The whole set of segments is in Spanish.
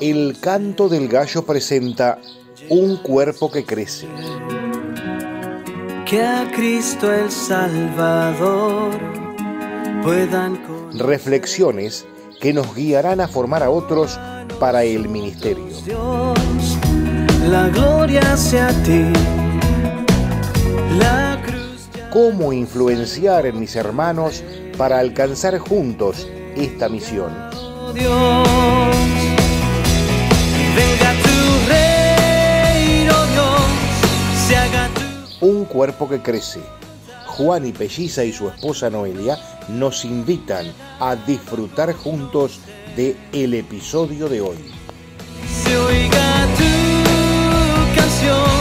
El canto del gallo presenta un cuerpo que crece. Que a Cristo el Salvador puedan Reflexiones que nos guiarán a formar a otros para el ministerio. Dios, la gloria sea a ti. La cruz ya ¿Cómo influenciar en mis hermanos para alcanzar juntos esta misión? Dios. Venga tu reino, Dios. Se haga tu Un cuerpo que crece. Juan y Pelliza y su esposa Noelia nos invitan a disfrutar juntos de el episodio de hoy. se oiga tu canción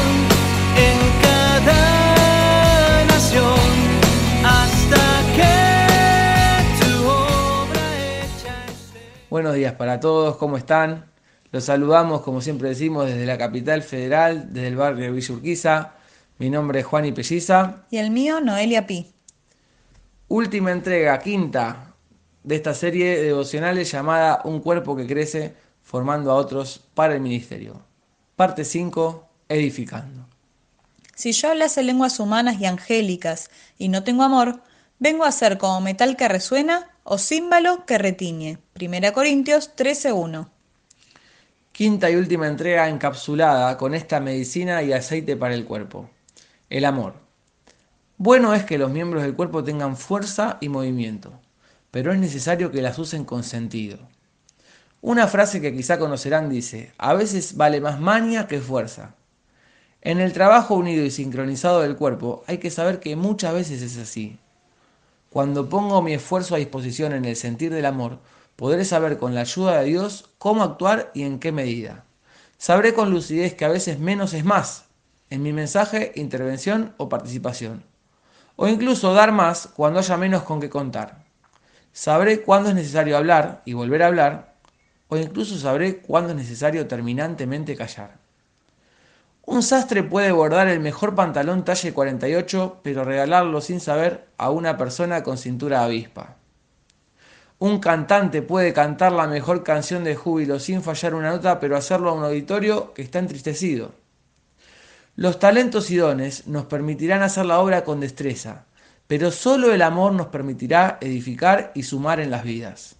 en cada nación hasta que tu obra hecha esté. Buenos días para todos, ¿cómo están? Los saludamos, como siempre decimos, desde la capital federal, desde el barrio Villa Urquiza. Mi nombre es Juan y Pelliza. Y el mío, Noelia Pi. Última entrega, quinta, de esta serie de devocionales llamada Un cuerpo que crece, formando a otros para el ministerio. Parte 5, edificando. Si yo hablase lenguas humanas y angélicas y no tengo amor, vengo a ser como metal que resuena o címbalo que retiñe. 1 Corintios 13:1. Quinta y última entrega encapsulada con esta medicina y aceite para el cuerpo. El amor. Bueno es que los miembros del cuerpo tengan fuerza y movimiento, pero es necesario que las usen con sentido. Una frase que quizá conocerán dice, a veces vale más maña que fuerza. En el trabajo unido y sincronizado del cuerpo hay que saber que muchas veces es así. Cuando pongo mi esfuerzo a disposición en el sentir del amor, podré saber con la ayuda de Dios cómo actuar y en qué medida. Sabré con lucidez que a veces menos es más, en mi mensaje, intervención o participación. O incluso dar más cuando haya menos con qué contar. Sabré cuándo es necesario hablar y volver a hablar, o incluso sabré cuándo es necesario terminantemente callar. Un sastre puede bordar el mejor pantalón talle 48, pero regalarlo sin saber a una persona con cintura avispa. Un cantante puede cantar la mejor canción de júbilo sin fallar una nota, pero hacerlo a un auditorio que está entristecido. Los talentos y dones nos permitirán hacer la obra con destreza, pero solo el amor nos permitirá edificar y sumar en las vidas.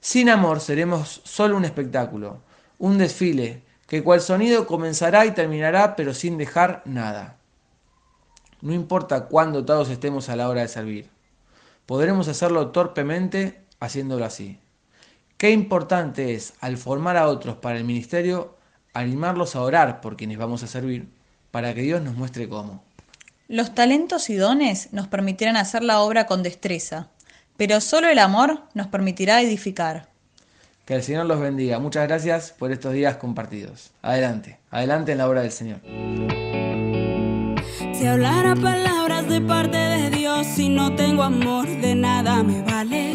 Sin amor seremos solo un espectáculo, un desfile, que cual sonido comenzará y terminará, pero sin dejar nada. No importa cuán dotados estemos a la hora de servir, podremos hacerlo torpemente haciéndolo así. Qué importante es, al formar a otros para el ministerio, animarlos a orar por quienes vamos a servir, para que Dios nos muestre cómo. Los talentos y dones nos permitirán hacer la obra con destreza, pero solo el amor nos permitirá edificar. Que el Señor los bendiga. Muchas gracias por estos días compartidos. Adelante, adelante en la obra del Señor. Si hablara palabras de parte de Dios y no tengo amor, de nada me vale,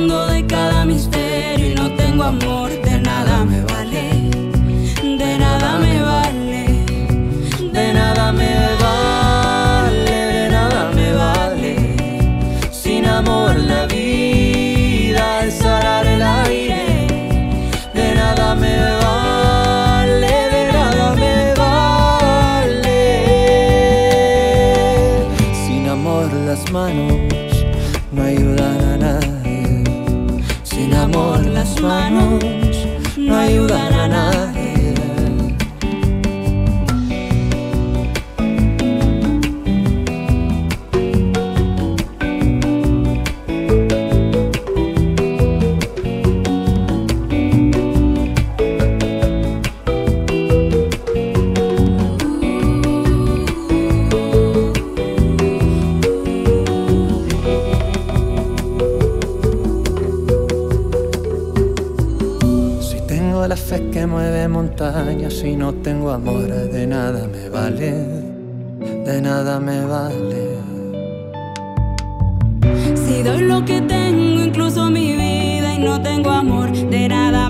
De cada misterio y no tengo amor, de nada me vale, de nada me vale, de nada me vale, de nada me vale. Sin amor la vida es arar el aire. De nada me vale, de nada me vale. Sin amor las manos Amor las manos no ayudan a nadie. Mueve montañas si no tengo amor, de nada me vale, de nada me vale. Si doy lo que tengo, incluso mi vida, y no tengo amor, de nada